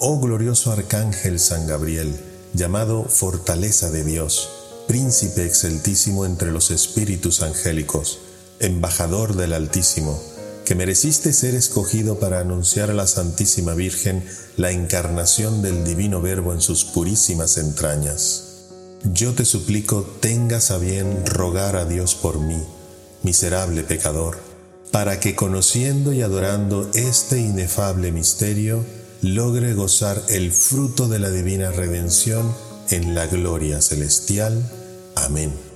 Oh glorioso Arcángel San Gabriel, llamado Fortaleza de Dios, Príncipe exceltísimo entre los espíritus angélicos, embajador del Altísimo, que mereciste ser escogido para anunciar a la Santísima Virgen la encarnación del Divino Verbo en sus purísimas entrañas. Yo te suplico tengas a bien rogar a Dios por mí, miserable pecador, para que conociendo y adorando este inefable misterio, logre gozar el fruto de la divina redención en la gloria celestial. Amén.